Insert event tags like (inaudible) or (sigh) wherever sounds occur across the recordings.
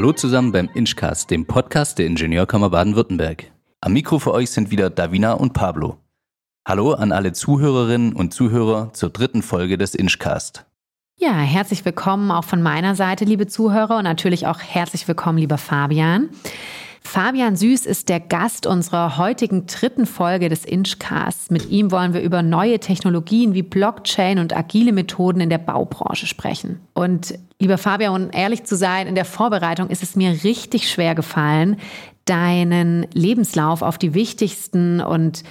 Hallo zusammen beim Inchcast, dem Podcast der Ingenieurkammer Baden-Württemberg. Am Mikro für euch sind wieder Davina und Pablo. Hallo an alle Zuhörerinnen und Zuhörer zur dritten Folge des Inchcast. Ja, herzlich willkommen auch von meiner Seite, liebe Zuhörer, und natürlich auch herzlich willkommen, lieber Fabian. Fabian Süß ist der Gast unserer heutigen dritten Folge des Inchcasts. Mit ihm wollen wir über neue Technologien wie Blockchain und agile Methoden in der Baubranche sprechen. Und lieber Fabian, um ehrlich zu sein, in der Vorbereitung ist es mir richtig schwer gefallen, deinen Lebenslauf auf die wichtigsten und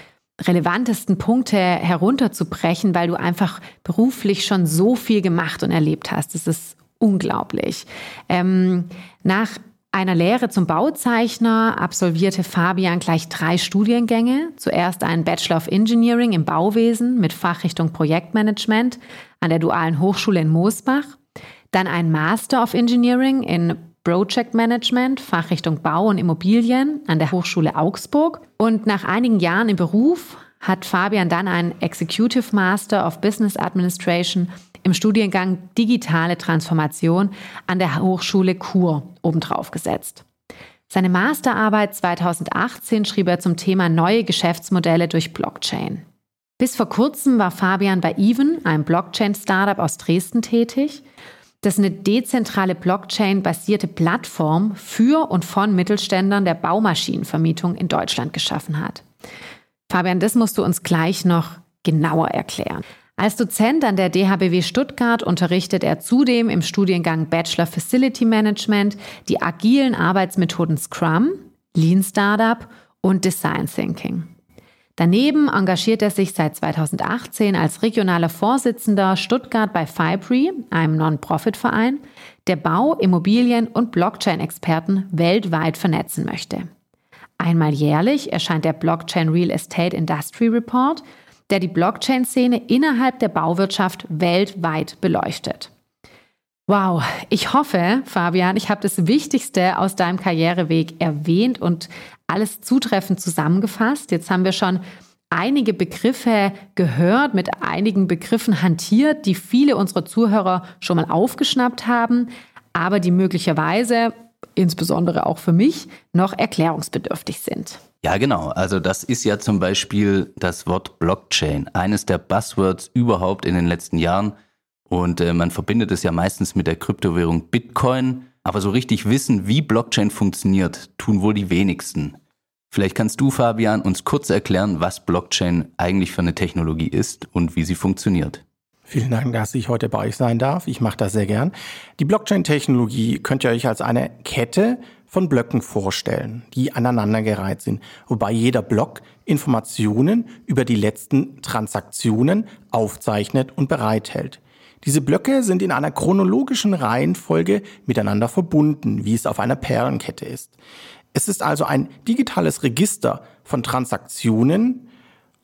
relevantesten Punkte herunterzubrechen, weil du einfach beruflich schon so viel gemacht und erlebt hast. Das ist unglaublich. Ähm, nach einer Lehre zum Bauzeichner absolvierte Fabian gleich drei Studiengänge. Zuerst einen Bachelor of Engineering im Bauwesen mit Fachrichtung Projektmanagement an der Dualen Hochschule in Moosbach. Dann einen Master of Engineering in Project Management, Fachrichtung Bau und Immobilien an der Hochschule Augsburg. Und nach einigen Jahren im Beruf hat Fabian dann einen Executive Master of Business Administration im Studiengang Digitale Transformation an der Hochschule Chur obendrauf gesetzt. Seine Masterarbeit 2018 schrieb er zum Thema neue Geschäftsmodelle durch Blockchain. Bis vor kurzem war Fabian bei Even, einem Blockchain-Startup aus Dresden, tätig, das eine dezentrale Blockchain-basierte Plattform für und von Mittelständern der Baumaschinenvermietung in Deutschland geschaffen hat. Fabian, das musst du uns gleich noch genauer erklären. Als Dozent an der DHBW Stuttgart unterrichtet er zudem im Studiengang Bachelor Facility Management die agilen Arbeitsmethoden Scrum, Lean Startup und Design Thinking. Daneben engagiert er sich seit 2018 als regionaler Vorsitzender Stuttgart bei Fibri, einem Non-Profit-Verein, der Bau-, Immobilien- und Blockchain-Experten weltweit vernetzen möchte. Einmal jährlich erscheint der Blockchain Real Estate Industry Report, der die Blockchain-Szene innerhalb der Bauwirtschaft weltweit beleuchtet. Wow, ich hoffe, Fabian, ich habe das Wichtigste aus deinem Karriereweg erwähnt und alles zutreffend zusammengefasst. Jetzt haben wir schon einige Begriffe gehört, mit einigen Begriffen hantiert, die viele unserer Zuhörer schon mal aufgeschnappt haben, aber die möglicherweise, insbesondere auch für mich, noch erklärungsbedürftig sind. Ja, genau. Also das ist ja zum Beispiel das Wort Blockchain, eines der Buzzwords überhaupt in den letzten Jahren. Und äh, man verbindet es ja meistens mit der Kryptowährung Bitcoin. Aber so richtig wissen, wie Blockchain funktioniert, tun wohl die wenigsten. Vielleicht kannst du, Fabian, uns kurz erklären, was Blockchain eigentlich für eine Technologie ist und wie sie funktioniert. Vielen Dank, dass ich heute bei euch sein darf. Ich mache das sehr gern. Die Blockchain-Technologie könnt ihr euch als eine Kette von Blöcken vorstellen, die aneinandergereiht sind, wobei jeder Block Informationen über die letzten Transaktionen aufzeichnet und bereithält. Diese Blöcke sind in einer chronologischen Reihenfolge miteinander verbunden, wie es auf einer Perlenkette ist. Es ist also ein digitales Register von Transaktionen,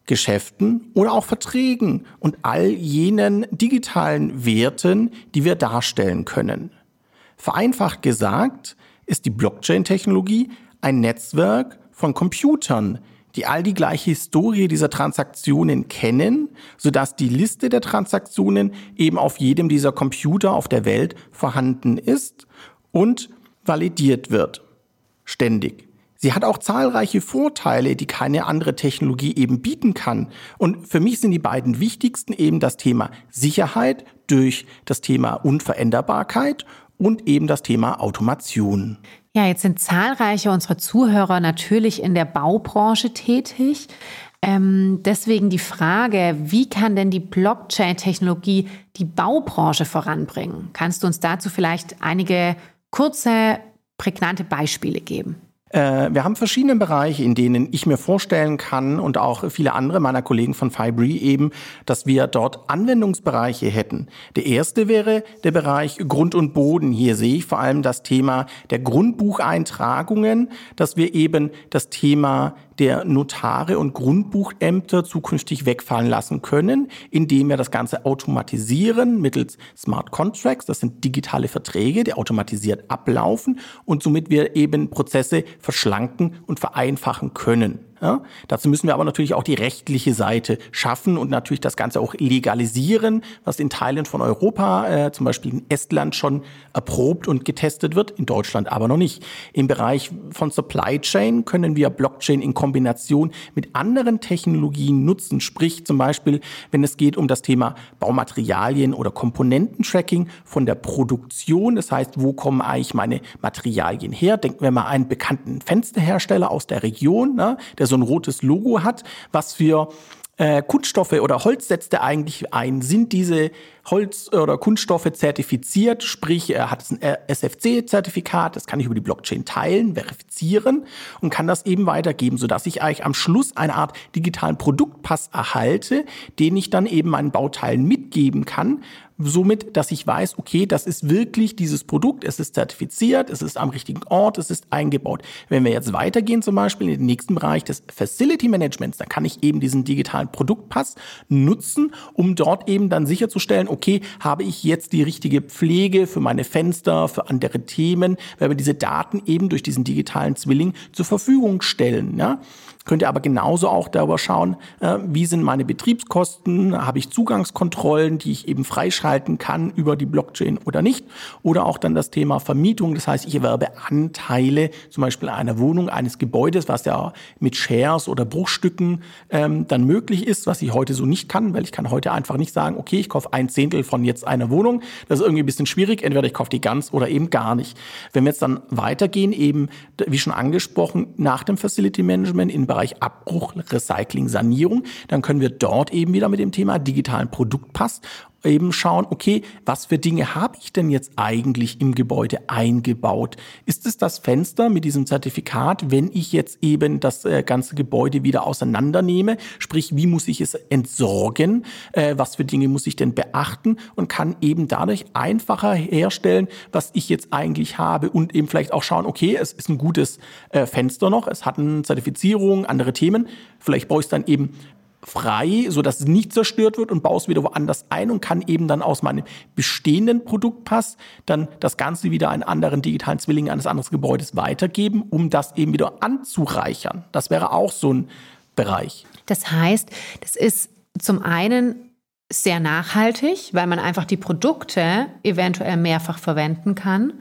Geschäften oder auch Verträgen und all jenen digitalen Werten, die wir darstellen können. Vereinfacht gesagt, ist die Blockchain-Technologie ein Netzwerk von Computern, die all die gleiche Historie dieser Transaktionen kennen, sodass die Liste der Transaktionen eben auf jedem dieser Computer auf der Welt vorhanden ist und validiert wird. Ständig. Sie hat auch zahlreiche Vorteile, die keine andere Technologie eben bieten kann. Und für mich sind die beiden wichtigsten eben das Thema Sicherheit durch das Thema Unveränderbarkeit und eben das Thema Automation. Ja, jetzt sind zahlreiche unserer Zuhörer natürlich in der Baubranche tätig. Ähm, deswegen die Frage, wie kann denn die Blockchain-Technologie die Baubranche voranbringen? Kannst du uns dazu vielleicht einige kurze, prägnante Beispiele geben? Äh, wir haben verschiedene Bereiche, in denen ich mir vorstellen kann und auch viele andere meiner Kollegen von Fibri eben, dass wir dort Anwendungsbereiche hätten. Der erste wäre der Bereich Grund und Boden. Hier sehe ich vor allem das Thema der Grundbucheintragungen, dass wir eben das Thema der Notare und Grundbuchämter zukünftig wegfallen lassen können, indem wir das Ganze automatisieren mittels Smart Contracts. Das sind digitale Verträge, die automatisiert ablaufen und somit wir eben Prozesse verschlanken und vereinfachen können. Ja? Dazu müssen wir aber natürlich auch die rechtliche Seite schaffen und natürlich das Ganze auch legalisieren, was in Teilen von Europa, äh, zum Beispiel in Estland, schon erprobt und getestet wird, in Deutschland aber noch nicht. Im Bereich von Supply Chain können wir Blockchain in Kombination mit anderen Technologien nutzen, sprich zum Beispiel, wenn es geht um das Thema Baumaterialien oder Komponententracking von der Produktion, das heißt, wo kommen eigentlich meine Materialien her? Denken wir mal einen bekannten Fensterhersteller aus der Region, ne, der so ein rotes Logo hat, was für äh, Kunststoffe oder Holz setzt er eigentlich ein? Sind diese Holz- oder Kunststoffe zertifiziert? Sprich, er hat ein SFC-Zertifikat, das kann ich über die Blockchain teilen, verifizieren und kann das eben weitergeben, sodass ich eigentlich am Schluss eine Art digitalen Produktpass erhalte, den ich dann eben meinen Bauteilen mitgeben kann, somit, dass ich weiß, okay, das ist wirklich dieses Produkt, es ist zertifiziert, es ist am richtigen Ort, es ist eingebaut. Wenn wir jetzt weitergehen, zum Beispiel in den nächsten Bereich des Facility Managements, dann kann ich eben diesen digitalen Produktpass nutzen, um dort eben dann sicherzustellen, okay, habe ich jetzt die richtige Pflege für meine Fenster, für andere Themen, weil wir diese Daten eben durch diesen digitalen Zwilling zur Verfügung stellen. Ja? Könnt ihr aber genauso auch darüber schauen, äh, wie sind meine Betriebskosten, habe ich Zugangskontrollen, die ich eben freischalten kann über die Blockchain oder nicht. Oder auch dann das Thema Vermietung, das heißt, ich erwerbe Anteile zum Beispiel einer Wohnung, eines Gebäudes, was ja mit Shares oder Bruchstücken ähm, dann möglich ist, was ich heute so nicht kann, weil ich kann heute einfach nicht sagen, okay, ich kaufe ein Zehntel von jetzt einer Wohnung. Das ist irgendwie ein bisschen schwierig, entweder ich kaufe die ganz oder eben gar nicht. Wenn wir jetzt dann weitergehen, eben, wie schon angesprochen, nach dem Facility Management in Bereich Abbruch, Recycling, Sanierung, dann können wir dort eben wieder mit dem Thema digitalen Produktpass eben schauen, okay, was für Dinge habe ich denn jetzt eigentlich im Gebäude eingebaut? Ist es das Fenster mit diesem Zertifikat, wenn ich jetzt eben das äh, ganze Gebäude wieder auseinandernehme? Sprich, wie muss ich es entsorgen? Äh, was für Dinge muss ich denn beachten? Und kann eben dadurch einfacher herstellen, was ich jetzt eigentlich habe und eben vielleicht auch schauen, okay, es ist ein gutes äh, Fenster noch, es hat eine Zertifizierung, andere Themen. Vielleicht baue ich es dann eben frei, so dass es nicht zerstört wird und baue es wieder woanders ein und kann eben dann aus meinem bestehenden Produktpass dann das Ganze wieder einen anderen digitalen Zwilling eines anderen Gebäudes weitergeben, um das eben wieder anzureichern. Das wäre auch so ein Bereich. Das heißt, das ist zum einen sehr nachhaltig, weil man einfach die Produkte eventuell mehrfach verwenden kann.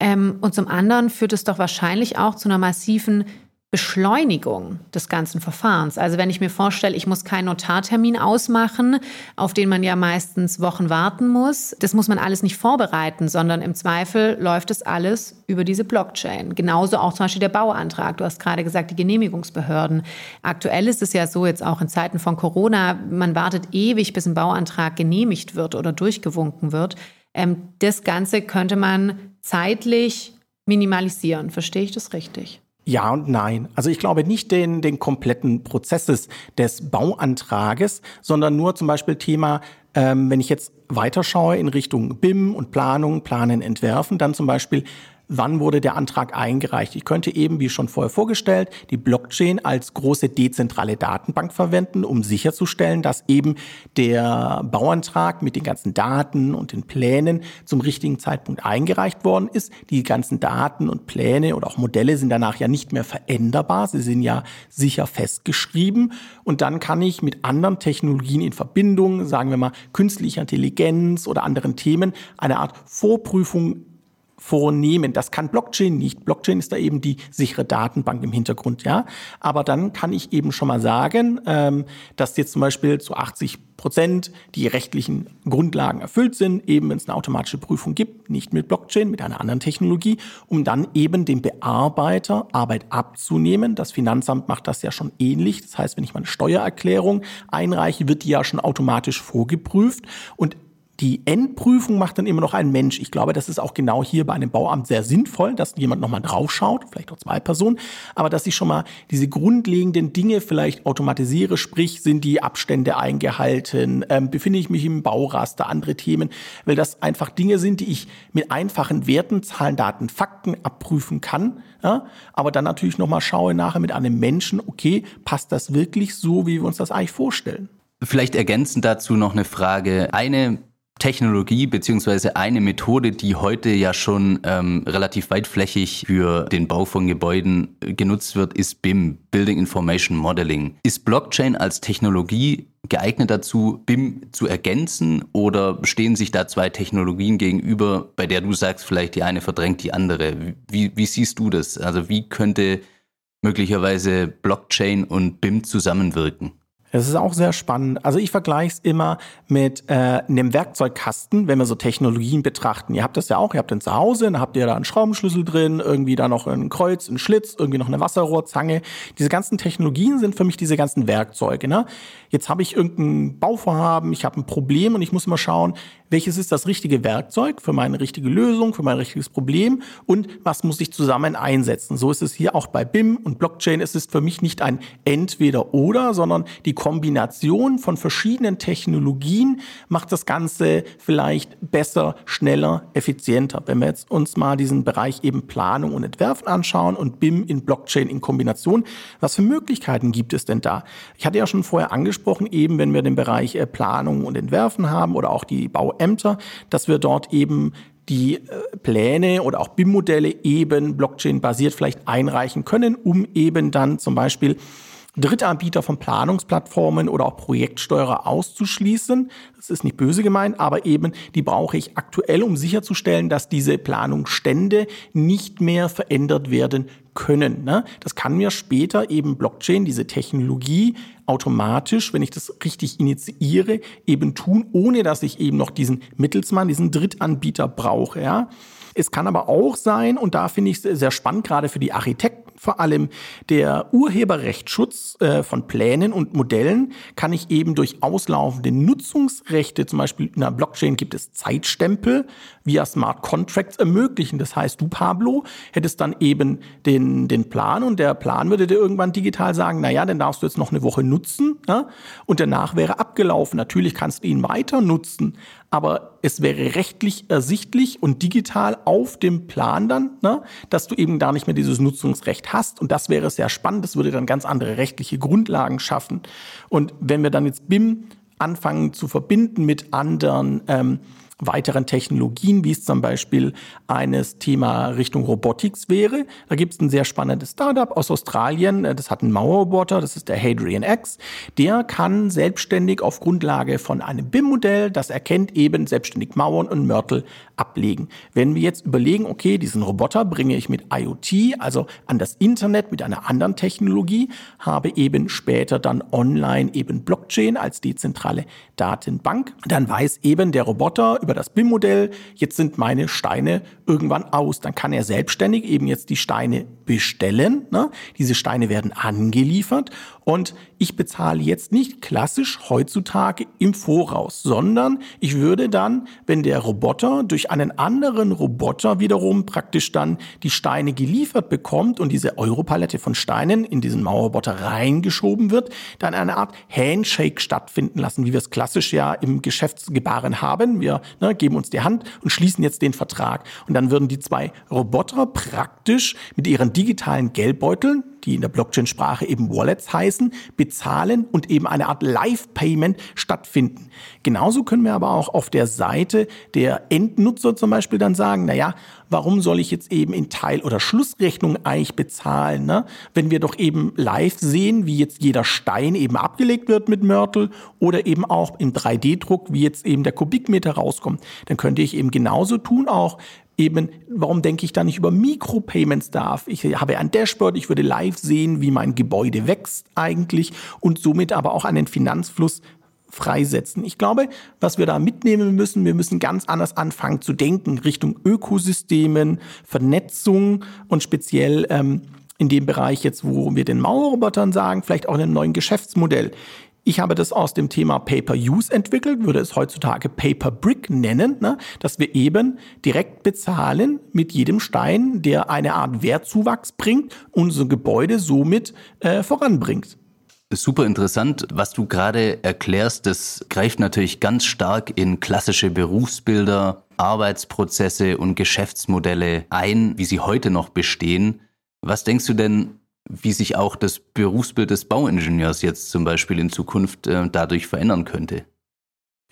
Ähm, und zum anderen führt es doch wahrscheinlich auch zu einer massiven Beschleunigung des ganzen Verfahrens. Also wenn ich mir vorstelle, ich muss keinen Notartermin ausmachen, auf den man ja meistens Wochen warten muss, das muss man alles nicht vorbereiten, sondern im Zweifel läuft es alles über diese Blockchain. Genauso auch zum Beispiel der Bauantrag. Du hast gerade gesagt, die Genehmigungsbehörden. Aktuell ist es ja so, jetzt auch in Zeiten von Corona, man wartet ewig, bis ein Bauantrag genehmigt wird oder durchgewunken wird. Ähm, das Ganze könnte man zeitlich minimalisieren. Verstehe ich das richtig? Ja und nein. Also ich glaube nicht den, den kompletten Prozesses des Bauantrages, sondern nur zum Beispiel Thema, ähm, wenn ich jetzt weiterschaue in Richtung BIM und Planung, Planen, Entwerfen, dann zum Beispiel wann wurde der Antrag eingereicht. Ich könnte eben, wie schon vorher vorgestellt, die Blockchain als große dezentrale Datenbank verwenden, um sicherzustellen, dass eben der Bauantrag mit den ganzen Daten und den Plänen zum richtigen Zeitpunkt eingereicht worden ist. Die ganzen Daten und Pläne oder auch Modelle sind danach ja nicht mehr veränderbar. Sie sind ja sicher festgeschrieben. Und dann kann ich mit anderen Technologien in Verbindung, sagen wir mal künstlicher Intelligenz oder anderen Themen, eine Art Vorprüfung vornehmen. Das kann Blockchain nicht. Blockchain ist da eben die sichere Datenbank im Hintergrund, ja. Aber dann kann ich eben schon mal sagen, ähm, dass jetzt zum Beispiel zu 80 Prozent die rechtlichen Grundlagen erfüllt sind, eben wenn es eine automatische Prüfung gibt, nicht mit Blockchain, mit einer anderen Technologie, um dann eben dem Bearbeiter Arbeit abzunehmen. Das Finanzamt macht das ja schon ähnlich. Das heißt, wenn ich meine Steuererklärung einreiche, wird die ja schon automatisch vorgeprüft und die Endprüfung macht dann immer noch ein Mensch. Ich glaube, das ist auch genau hier bei einem Bauamt sehr sinnvoll, dass jemand nochmal draufschaut, vielleicht auch zwei Personen, aber dass ich schon mal diese grundlegenden Dinge vielleicht automatisiere, sprich, sind die Abstände eingehalten, ähm, befinde ich mich im Bauraster, andere Themen, weil das einfach Dinge sind, die ich mit einfachen Werten, Zahlen, Daten, Fakten abprüfen kann. Ja? Aber dann natürlich nochmal schaue nachher mit einem Menschen, okay, passt das wirklich so, wie wir uns das eigentlich vorstellen? Vielleicht ergänzend dazu noch eine Frage. Eine Technologie beziehungsweise eine Methode, die heute ja schon ähm, relativ weitflächig für den Bau von Gebäuden äh, genutzt wird, ist BIM, Building Information Modeling. Ist Blockchain als Technologie geeignet dazu, BIM zu ergänzen oder stehen sich da zwei Technologien gegenüber, bei der du sagst, vielleicht die eine verdrängt die andere? Wie, wie siehst du das? Also wie könnte möglicherweise Blockchain und BIM zusammenwirken? Das ist auch sehr spannend. Also ich vergleiche es immer mit äh, einem Werkzeugkasten, wenn wir so Technologien betrachten. Ihr habt das ja auch, ihr habt den zu Hause, dann habt ihr da einen Schraubenschlüssel drin, irgendwie da noch ein Kreuz, ein Schlitz, irgendwie noch eine Wasserrohrzange. Diese ganzen Technologien sind für mich diese ganzen Werkzeuge. Ne? Jetzt habe ich irgendein Bauvorhaben, ich habe ein Problem und ich muss mal schauen, welches ist das richtige Werkzeug für meine richtige Lösung, für mein richtiges Problem und was muss ich zusammen einsetzen. So ist es hier auch bei BIM und Blockchain. Es ist für mich nicht ein Entweder-Oder, sondern die Kombination von verschiedenen Technologien macht das Ganze vielleicht besser, schneller, effizienter. Wenn wir jetzt uns mal diesen Bereich eben Planung und Entwerfen anschauen und BIM in Blockchain in Kombination, was für Möglichkeiten gibt es denn da? Ich hatte ja schon vorher angesprochen, eben wenn wir den Bereich äh, Planung und Entwerfen haben oder auch die Bauämter, dass wir dort eben die äh, Pläne oder auch BIM-Modelle eben Blockchain-basiert vielleicht einreichen können, um eben dann zum Beispiel Drittanbieter von Planungsplattformen oder auch Projektsteuerer auszuschließen. Das ist nicht böse gemeint, aber eben die brauche ich aktuell, um sicherzustellen, dass diese Planungsstände nicht mehr verändert werden können. Ne? Das kann mir später eben Blockchain, diese Technologie, automatisch, wenn ich das richtig initiiere, eben tun, ohne dass ich eben noch diesen Mittelsmann, diesen Drittanbieter brauche. Ja? Es kann aber auch sein, und da finde ich es sehr spannend, gerade für die Architekten, vor allem der Urheberrechtsschutz äh, von Plänen und Modellen kann ich eben durch auslaufende Nutzungsrechte, zum Beispiel in der Blockchain gibt es Zeitstempel via Smart Contracts ermöglichen. Das heißt, du, Pablo, hättest dann eben den, den Plan und der Plan würde dir irgendwann digital sagen, naja, den darfst du jetzt noch eine Woche nutzen ja? und danach wäre abgelaufen. Natürlich kannst du ihn weiter nutzen, aber es wäre rechtlich ersichtlich und digital auf dem Plan dann, ne, dass du eben da nicht mehr dieses Nutzungsrecht hast. Und das wäre sehr spannend. Das würde dann ganz andere rechtliche Grundlagen schaffen. Und wenn wir dann jetzt BIM anfangen zu verbinden mit anderen ähm, weiteren Technologien, wie es zum Beispiel eines Thema Richtung Robotics wäre. Da gibt es ein sehr spannendes Startup aus Australien, äh, das hat einen Mauerroboter, das ist der Hadrian X. Der kann selbstständig auf Grundlage von einem BIM-Modell, das erkennt eben selbstständig Mauern und Mörtel ablegen. Wenn wir jetzt überlegen, okay, diesen Roboter bringe ich mit IoT, also an das Internet mit einer anderen Technologie, habe eben später dann online eben Blockchain als dezentrale Datenbank, dann weiß eben der Roboter über das BIM-Modell, jetzt sind meine Steine irgendwann aus. Dann kann er selbstständig eben jetzt die Steine bestellen. Ne? Diese Steine werden angeliefert und ich bezahle jetzt nicht klassisch heutzutage im Voraus, sondern ich würde dann, wenn der Roboter durch einen anderen Roboter wiederum praktisch dann die Steine geliefert bekommt und diese Europalette von Steinen in diesen Mauerroboter reingeschoben wird, dann eine Art Handshake stattfinden lassen, wie wir es klassisch ja im Geschäftsgebaren haben. Wir ne, geben uns die Hand und schließen jetzt den Vertrag. Und dann würden die zwei Roboter praktisch mit ihren digitalen Geldbeuteln, die in der Blockchain-Sprache eben Wallets heißen, bezahlen und eben eine Art Live-Payment stattfinden. Genauso können wir aber auch auf der Seite der Endnutzer zum Beispiel dann sagen, na ja, warum soll ich jetzt eben in Teil- oder Schlussrechnung eigentlich bezahlen, ne? wenn wir doch eben live sehen, wie jetzt jeder Stein eben abgelegt wird mit Mörtel oder eben auch im 3D-Druck, wie jetzt eben der Kubikmeter rauskommt. Dann könnte ich eben genauso tun auch, eben, warum denke ich da nicht über Mikropayments darf? Ich habe ein Dashboard, ich würde live sehen, wie mein Gebäude wächst eigentlich und somit aber auch einen Finanzfluss freisetzen. Ich glaube, was wir da mitnehmen müssen, wir müssen ganz anders anfangen zu denken Richtung Ökosystemen, Vernetzung und speziell ähm, in dem Bereich jetzt, wo wir den Mauerrobotern sagen, vielleicht auch in einem neuen Geschäftsmodell. Ich habe das aus dem Thema Pay-per-Use entwickelt, würde es heutzutage Pay-per-Brick nennen, ne? dass wir eben direkt bezahlen mit jedem Stein, der eine Art Wertzuwachs bringt, unser Gebäude somit äh, voranbringt. Super interessant, was du gerade erklärst. Das greift natürlich ganz stark in klassische Berufsbilder, Arbeitsprozesse und Geschäftsmodelle ein, wie sie heute noch bestehen. Was denkst du denn, wie sich auch das Berufsbild des Bauingenieurs jetzt zum Beispiel in Zukunft äh, dadurch verändern könnte.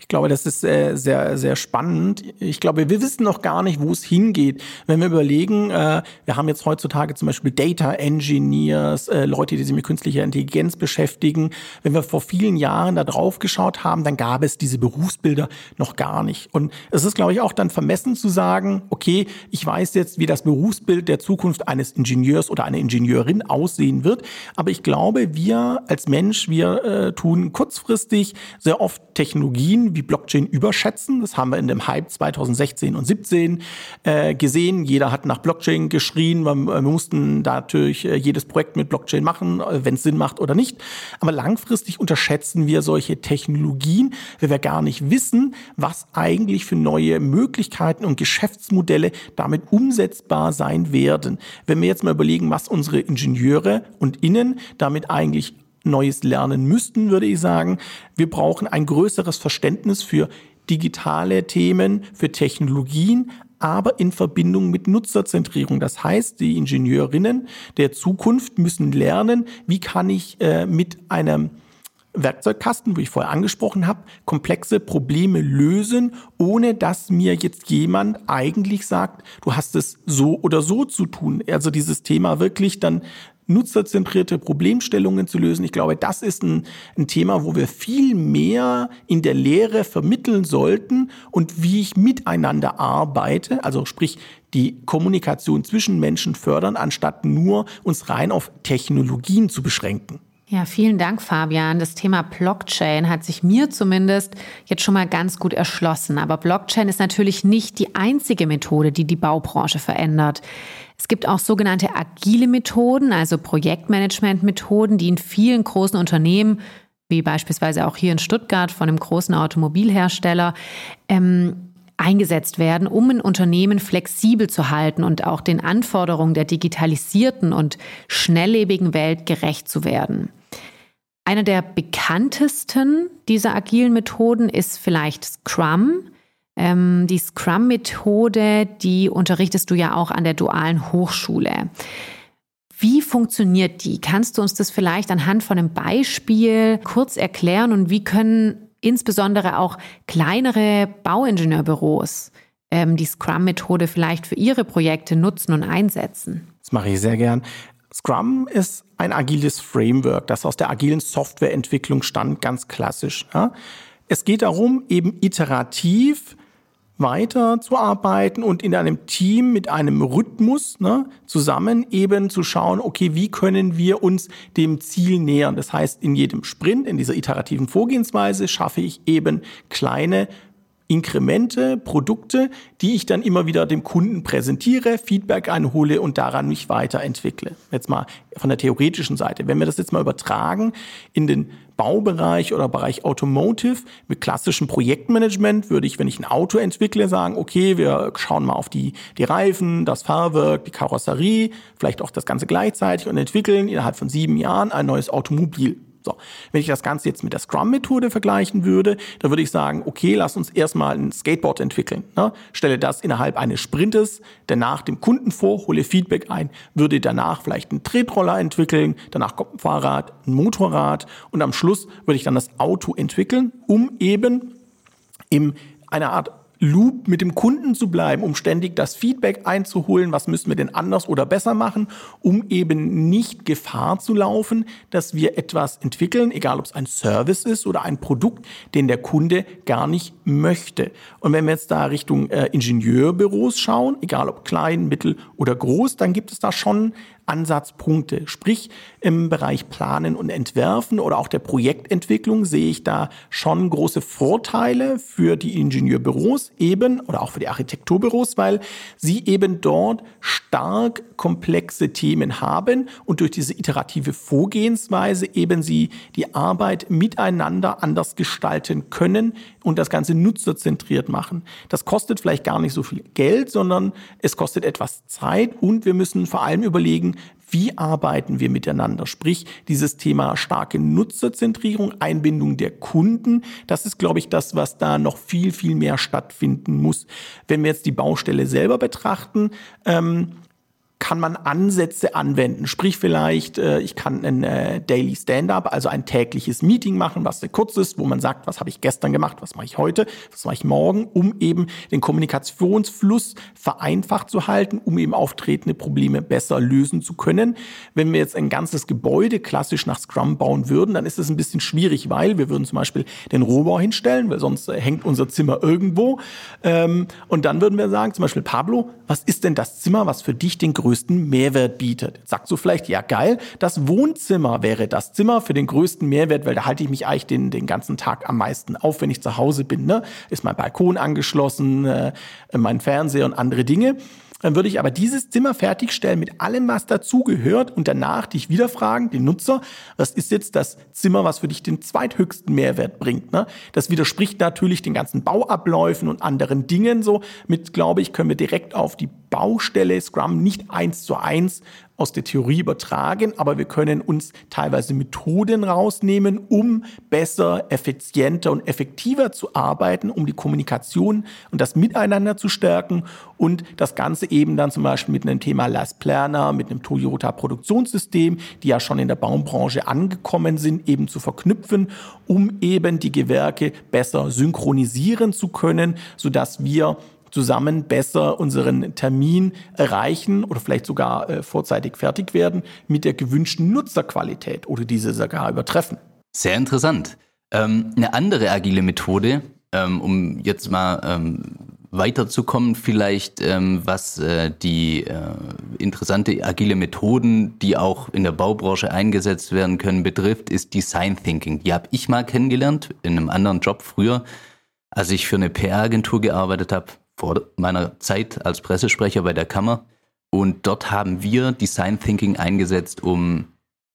Ich glaube, das ist äh, sehr, sehr spannend. Ich glaube, wir wissen noch gar nicht, wo es hingeht. Wenn wir überlegen, äh, wir haben jetzt heutzutage zum Beispiel Data Engineers, äh, Leute, die sich mit künstlicher Intelligenz beschäftigen. Wenn wir vor vielen Jahren da drauf geschaut haben, dann gab es diese Berufsbilder noch gar nicht. Und es ist, glaube ich, auch dann vermessen zu sagen, okay, ich weiß jetzt, wie das Berufsbild der Zukunft eines Ingenieurs oder einer Ingenieurin aussehen wird. Aber ich glaube, wir als Mensch, wir äh, tun kurzfristig sehr oft Technologien, wie Blockchain überschätzen. Das haben wir in dem Hype 2016 und 17 äh, gesehen. Jeder hat nach Blockchain geschrien. Wir, wir mussten natürlich äh, jedes Projekt mit Blockchain machen, äh, wenn es Sinn macht oder nicht. Aber langfristig unterschätzen wir solche Technologien, weil wir gar nicht wissen, was eigentlich für neue Möglichkeiten und Geschäftsmodelle damit umsetzbar sein werden. Wenn wir jetzt mal überlegen, was unsere Ingenieure und Innen damit eigentlich Neues lernen müssten, würde ich sagen. Wir brauchen ein größeres Verständnis für digitale Themen, für Technologien, aber in Verbindung mit Nutzerzentrierung. Das heißt, die Ingenieurinnen der Zukunft müssen lernen, wie kann ich äh, mit einem Werkzeugkasten, wie ich vorher angesprochen habe, komplexe Probleme lösen, ohne dass mir jetzt jemand eigentlich sagt, du hast es so oder so zu tun. Also dieses Thema wirklich dann nutzerzentrierte Problemstellungen zu lösen. Ich glaube, das ist ein, ein, Thema, wo wir viel mehr in der Lehre vermitteln sollten und wie ich miteinander arbeite, also sprich die Kommunikation zwischen Menschen fördern, anstatt nur uns rein auf Technologien zu beschränken. Ja, vielen Dank, Fabian. Das Thema Blockchain hat sich mir zumindest jetzt schon mal ganz gut erschlossen. Aber Blockchain ist natürlich nicht die einzige Methode, die die Baubranche verändert. Es gibt auch sogenannte agile Methoden, also Projektmanagement-Methoden, die in vielen großen Unternehmen, wie beispielsweise auch hier in Stuttgart von einem großen Automobilhersteller, ähm, eingesetzt werden, um ein Unternehmen flexibel zu halten und auch den Anforderungen der digitalisierten und schnelllebigen Welt gerecht zu werden. Einer der bekanntesten dieser agilen Methoden ist vielleicht Scrum. Ähm, die Scrum-Methode, die unterrichtest du ja auch an der dualen Hochschule. Wie funktioniert die? Kannst du uns das vielleicht anhand von einem Beispiel kurz erklären und wie können insbesondere auch kleinere Bauingenieurbüros ähm, die Scrum-Methode vielleicht für ihre Projekte nutzen und einsetzen? Das mache ich sehr gern. Scrum ist ein agiles Framework, das aus der agilen Softwareentwicklung stammt, ganz klassisch. Ja? Es geht darum, eben iterativ weiterzuarbeiten und in einem Team mit einem Rhythmus ne, zusammen eben zu schauen, okay, wie können wir uns dem Ziel nähern. Das heißt, in jedem Sprint, in dieser iterativen Vorgehensweise schaffe ich eben kleine Inkremente, Produkte, die ich dann immer wieder dem Kunden präsentiere, Feedback einhole und daran mich weiterentwickle. Jetzt mal von der theoretischen Seite. Wenn wir das jetzt mal übertragen in den Baubereich oder Bereich Automotive mit klassischem Projektmanagement würde ich, wenn ich ein Auto entwickle, sagen, okay, wir schauen mal auf die, die Reifen, das Fahrwerk, die Karosserie, vielleicht auch das Ganze gleichzeitig und entwickeln innerhalb von sieben Jahren ein neues Automobil. So, wenn ich das Ganze jetzt mit der Scrum-Methode vergleichen würde, dann würde ich sagen, okay, lass uns erstmal ein Skateboard entwickeln. Ne? Stelle das innerhalb eines Sprintes danach dem Kunden vor, hole Feedback ein, würde danach vielleicht einen Tretroller entwickeln, danach kommt ein Fahrrad, ein Motorrad und am Schluss würde ich dann das Auto entwickeln, um eben in einer Art Loop mit dem Kunden zu bleiben, um ständig das Feedback einzuholen, was müssen wir denn anders oder besser machen, um eben nicht Gefahr zu laufen, dass wir etwas entwickeln, egal ob es ein Service ist oder ein Produkt, den der Kunde gar nicht möchte. Und wenn wir jetzt da Richtung äh, Ingenieurbüros schauen, egal ob klein, mittel oder groß, dann gibt es da schon Ansatzpunkte. Sprich, im Bereich Planen und Entwerfen oder auch der Projektentwicklung sehe ich da schon große Vorteile für die Ingenieurbüros eben oder auch für die Architekturbüros, weil sie eben dort stark komplexe Themen haben und durch diese iterative Vorgehensweise eben sie die Arbeit miteinander anders gestalten können und das Ganze nutzerzentriert machen. Das kostet vielleicht gar nicht so viel Geld, sondern es kostet etwas Zeit und wir müssen vor allem überlegen, wie arbeiten wir miteinander? Sprich, dieses Thema starke Nutzerzentrierung, Einbindung der Kunden, das ist, glaube ich, das, was da noch viel, viel mehr stattfinden muss. Wenn wir jetzt die Baustelle selber betrachten, ähm, kann man Ansätze anwenden. Sprich vielleicht, äh, ich kann ein äh, Daily Stand-up, also ein tägliches Meeting machen, was sehr kurz ist, wo man sagt, was habe ich gestern gemacht, was mache ich heute, was mache ich morgen, um eben den Kommunikationsfluss vereinfacht zu halten, um eben auftretende Probleme besser lösen zu können. Wenn wir jetzt ein ganzes Gebäude klassisch nach Scrum bauen würden, dann ist das ein bisschen schwierig, weil wir würden zum Beispiel den Rohbau hinstellen, weil sonst äh, hängt unser Zimmer irgendwo. Ähm, und dann würden wir sagen, zum Beispiel Pablo, was ist denn das Zimmer, was für dich den größten größten Mehrwert bietet. Jetzt sagst du vielleicht, ja geil, das Wohnzimmer wäre das Zimmer für den größten Mehrwert, weil da halte ich mich eigentlich den, den ganzen Tag am meisten auf, wenn ich zu Hause bin. Ne? Ist mein Balkon angeschlossen, äh, mein Fernseher und andere Dinge. Dann würde ich aber dieses Zimmer fertigstellen mit allem, was dazugehört und danach dich wieder fragen, den Nutzer, was ist jetzt das Zimmer, was für dich den zweithöchsten Mehrwert bringt. Ne? Das widerspricht natürlich den ganzen Bauabläufen und anderen Dingen so. Mit, glaube ich, können wir direkt auf die Baustelle Scrum nicht eins zu eins aus der Theorie übertragen, aber wir können uns teilweise Methoden rausnehmen, um besser, effizienter und effektiver zu arbeiten, um die Kommunikation und das Miteinander zu stärken und das Ganze eben dann zum Beispiel mit einem Thema Last Planner, mit einem Toyota Produktionssystem, die ja schon in der Baumbranche angekommen sind, eben zu verknüpfen, um eben die Gewerke besser synchronisieren zu können, sodass wir zusammen besser unseren Termin erreichen oder vielleicht sogar äh, vorzeitig fertig werden mit der gewünschten Nutzerqualität oder diese sogar übertreffen. Sehr interessant. Ähm, eine andere agile Methode, ähm, um jetzt mal ähm, weiterzukommen, vielleicht ähm, was äh, die äh, interessante agile Methoden, die auch in der Baubranche eingesetzt werden können, betrifft, ist Design Thinking. Die habe ich mal kennengelernt in einem anderen Job früher, als ich für eine PR-Agentur gearbeitet habe vor meiner Zeit als Pressesprecher bei der Kammer. Und dort haben wir Design Thinking eingesetzt, um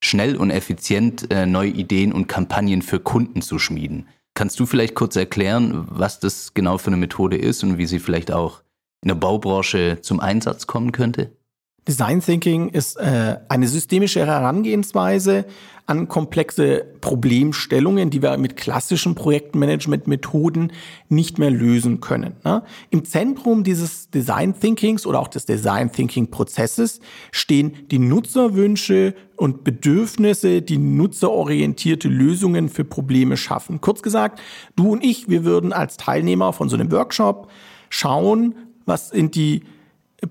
schnell und effizient äh, neue Ideen und Kampagnen für Kunden zu schmieden. Kannst du vielleicht kurz erklären, was das genau für eine Methode ist und wie sie vielleicht auch in der Baubranche zum Einsatz kommen könnte? Design Thinking ist äh, eine systemische Herangehensweise an komplexe Problemstellungen, die wir mit klassischen Projektmanagement-Methoden nicht mehr lösen können. Ne? Im Zentrum dieses Design Thinkings oder auch des Design Thinking Prozesses stehen die Nutzerwünsche und Bedürfnisse, die nutzerorientierte Lösungen für Probleme schaffen. Kurz gesagt, du und ich, wir würden als Teilnehmer von so einem Workshop schauen, was sind die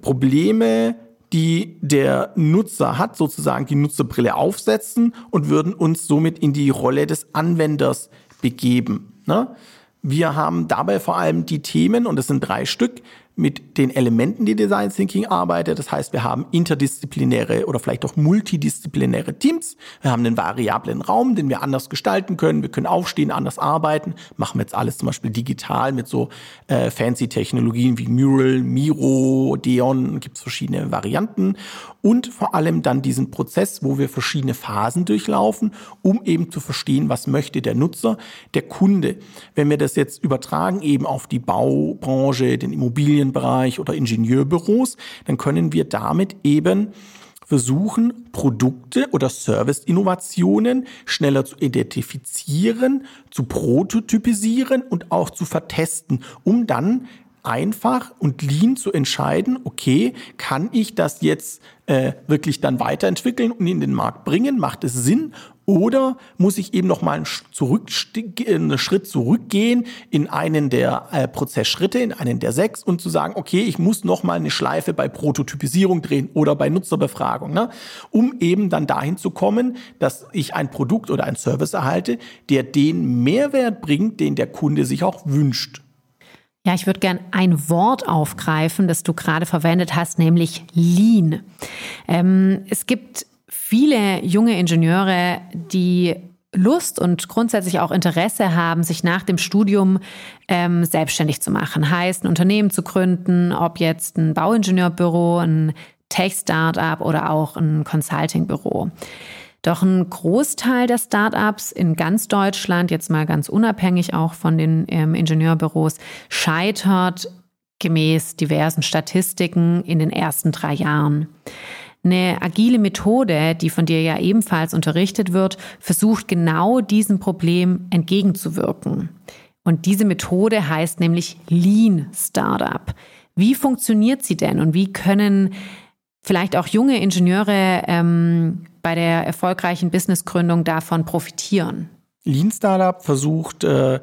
Probleme, die der Nutzer hat, sozusagen die Nutzerbrille aufsetzen und würden uns somit in die Rolle des Anwenders begeben. Ne? Wir haben dabei vor allem die Themen, und es sind drei Stück, mit den Elementen, die Design Thinking arbeitet. Das heißt, wir haben interdisziplinäre oder vielleicht auch multidisziplinäre Teams. Wir haben einen variablen Raum, den wir anders gestalten können. Wir können aufstehen, anders arbeiten. Machen wir jetzt alles zum Beispiel digital mit so äh, fancy Technologien wie Mural, Miro, Deon. Gibt es verschiedene Varianten. Und vor allem dann diesen Prozess, wo wir verschiedene Phasen durchlaufen, um eben zu verstehen, was möchte der Nutzer, der Kunde. Wenn wir das jetzt übertragen eben auf die Baubranche, den Immobilien Immobilienbereich oder Ingenieurbüros, dann können wir damit eben versuchen, Produkte oder Service-Innovationen schneller zu identifizieren, zu prototypisieren und auch zu vertesten, um dann einfach und lean zu entscheiden, okay, kann ich das jetzt äh, wirklich dann weiterentwickeln und in den Markt bringen? Macht es Sinn? Oder muss ich eben noch mal einen, zurück, einen Schritt zurückgehen in einen der äh, Prozessschritte, in einen der sechs und zu sagen, okay, ich muss noch mal eine Schleife bei Prototypisierung drehen oder bei Nutzerbefragung, ne? um eben dann dahin zu kommen, dass ich ein Produkt oder ein Service erhalte, der den Mehrwert bringt, den der Kunde sich auch wünscht. Ja, ich würde gern ein Wort aufgreifen, das du gerade verwendet hast, nämlich Lean. Ähm, es gibt viele junge Ingenieure, die Lust und grundsätzlich auch Interesse haben, sich nach dem Studium ähm, selbstständig zu machen. Heißt, ein Unternehmen zu gründen, ob jetzt ein Bauingenieurbüro, ein Tech-Startup oder auch ein Consulting-Büro. Doch ein Großteil der Startups in ganz Deutschland, jetzt mal ganz unabhängig auch von den ähm, Ingenieurbüros, scheitert gemäß diversen Statistiken in den ersten drei Jahren. Eine agile Methode, die von dir ja ebenfalls unterrichtet wird, versucht genau diesem Problem entgegenzuwirken. Und diese Methode heißt nämlich Lean Startup. Wie funktioniert sie denn und wie können vielleicht auch junge Ingenieure ähm, bei der erfolgreichen Businessgründung davon profitieren? Lean Startup versucht, äh,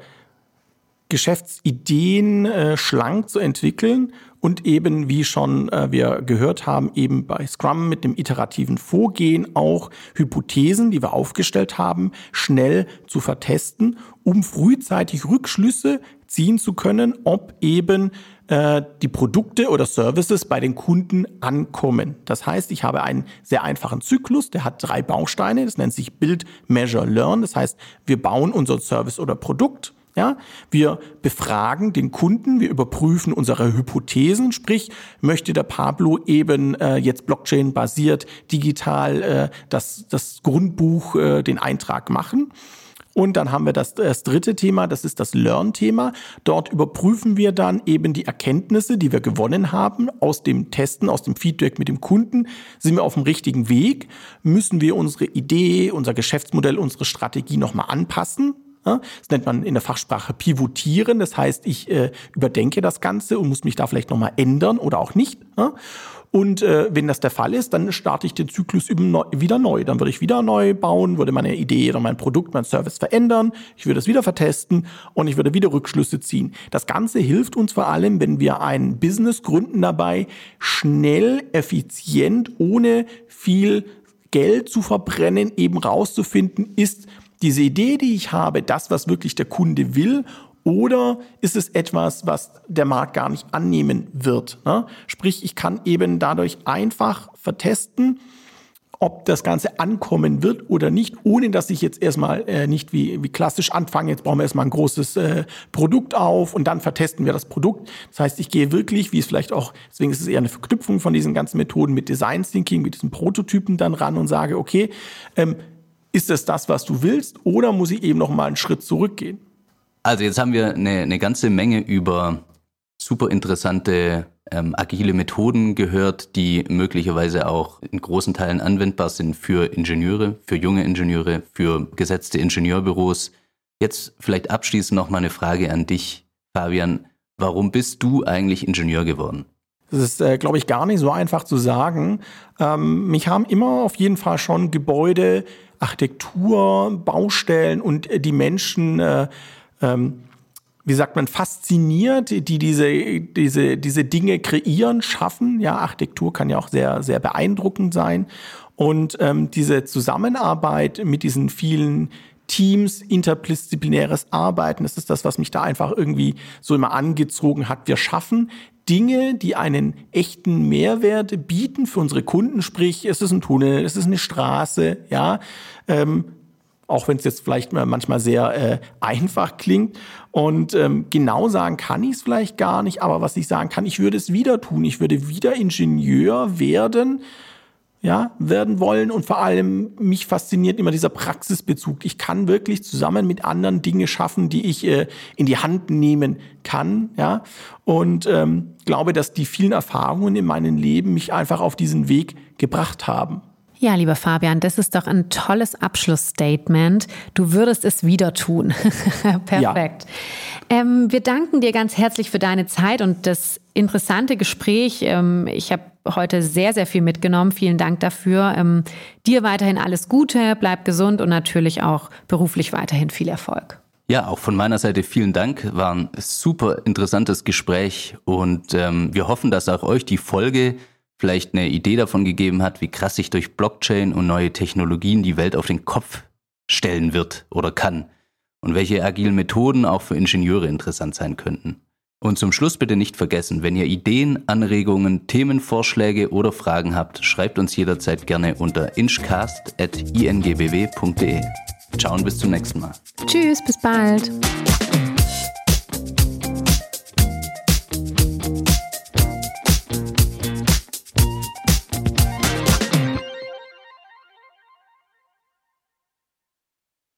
Geschäftsideen äh, schlank zu entwickeln und eben, wie schon äh, wir gehört haben, eben bei Scrum mit dem iterativen Vorgehen auch Hypothesen, die wir aufgestellt haben, schnell zu vertesten, um frühzeitig Rückschlüsse ziehen zu können, ob eben äh, die Produkte oder Services bei den Kunden ankommen. Das heißt, ich habe einen sehr einfachen Zyklus, der hat drei Bausteine, das nennt sich Build, Measure, Learn. Das heißt, wir bauen unser Service oder Produkt ja, wir befragen den Kunden, wir überprüfen unsere Hypothesen, sprich, möchte der Pablo eben äh, jetzt Blockchain-basiert digital äh, das, das Grundbuch, äh, den Eintrag machen. Und dann haben wir das, das dritte Thema, das ist das Learn-Thema. Dort überprüfen wir dann eben die Erkenntnisse, die wir gewonnen haben aus dem Testen, aus dem Feedback mit dem Kunden. Sind wir auf dem richtigen Weg? Müssen wir unsere Idee, unser Geschäftsmodell, unsere Strategie nochmal anpassen? Das nennt man in der Fachsprache pivotieren. Das heißt, ich äh, überdenke das Ganze und muss mich da vielleicht nochmal ändern oder auch nicht. Und äh, wenn das der Fall ist, dann starte ich den Zyklus wieder neu. Dann würde ich wieder neu bauen, würde meine Idee oder mein Produkt, mein Service verändern. Ich würde es wieder vertesten und ich würde wieder Rückschlüsse ziehen. Das Ganze hilft uns vor allem, wenn wir ein Business gründen dabei, schnell, effizient, ohne viel Geld zu verbrennen, eben rauszufinden, ist diese Idee, die ich habe, das, was wirklich der Kunde will, oder ist es etwas, was der Markt gar nicht annehmen wird? Ne? Sprich, ich kann eben dadurch einfach vertesten, ob das Ganze ankommen wird oder nicht, ohne dass ich jetzt erstmal äh, nicht wie, wie klassisch anfange, jetzt bauen wir erstmal ein großes äh, Produkt auf und dann vertesten wir das Produkt. Das heißt, ich gehe wirklich, wie es vielleicht auch, deswegen ist es eher eine Verknüpfung von diesen ganzen Methoden mit Design Thinking, mit diesen Prototypen dann ran und sage, okay, ähm, ist es das, was du willst, oder muss ich eben noch mal einen Schritt zurückgehen? Also jetzt haben wir eine, eine ganze Menge über super interessante ähm, agile Methoden gehört, die möglicherweise auch in großen Teilen anwendbar sind für Ingenieure, für junge Ingenieure, für gesetzte Ingenieurbüros. Jetzt vielleicht abschließend noch mal eine Frage an dich, Fabian. Warum bist du eigentlich Ingenieur geworden? Das ist, äh, glaube ich, gar nicht so einfach zu sagen. Ähm, mich haben immer auf jeden Fall schon Gebäude Architektur, Baustellen und äh, die Menschen, äh, ähm, wie sagt man, fasziniert, die diese, diese, diese Dinge kreieren, schaffen. Ja, Architektur kann ja auch sehr, sehr beeindruckend sein. Und ähm, diese Zusammenarbeit mit diesen vielen Teams, interdisziplinäres Arbeiten, das ist das, was mich da einfach irgendwie so immer angezogen hat. Wir schaffen Dinge, die einen echten Mehrwert bieten für unsere Kunden, sprich, es ist ein Tunnel, es ist eine Straße, ja, ähm, auch wenn es jetzt vielleicht manchmal sehr äh, einfach klingt. Und ähm, genau sagen kann ich es vielleicht gar nicht, aber was ich sagen kann, ich würde es wieder tun. Ich würde wieder Ingenieur werden, ja, werden wollen und vor allem mich fasziniert immer dieser Praxisbezug. Ich kann wirklich zusammen mit anderen Dinge schaffen, die ich äh, in die Hand nehmen kann, ja, und ähm, glaube, dass die vielen Erfahrungen in meinem Leben mich einfach auf diesen Weg gebracht haben. Ja, lieber Fabian, das ist doch ein tolles Abschlussstatement. Du würdest es wieder tun. (laughs) Perfekt. Ja. Ähm, wir danken dir ganz herzlich für deine Zeit und das interessante Gespräch. Ähm, ich heute sehr, sehr viel mitgenommen. Vielen Dank dafür. Ähm, dir weiterhin alles Gute, bleib gesund und natürlich auch beruflich weiterhin viel Erfolg. Ja, auch von meiner Seite vielen Dank. War ein super interessantes Gespräch und ähm, wir hoffen, dass auch euch die Folge vielleicht eine Idee davon gegeben hat, wie krass sich durch Blockchain und neue Technologien die Welt auf den Kopf stellen wird oder kann und welche agilen Methoden auch für Ingenieure interessant sein könnten. Und zum Schluss bitte nicht vergessen, wenn ihr Ideen, Anregungen, Themenvorschläge oder Fragen habt, schreibt uns jederzeit gerne unter inchcast.ingbw.de. Ciao und bis zum nächsten Mal. Tschüss, bis bald.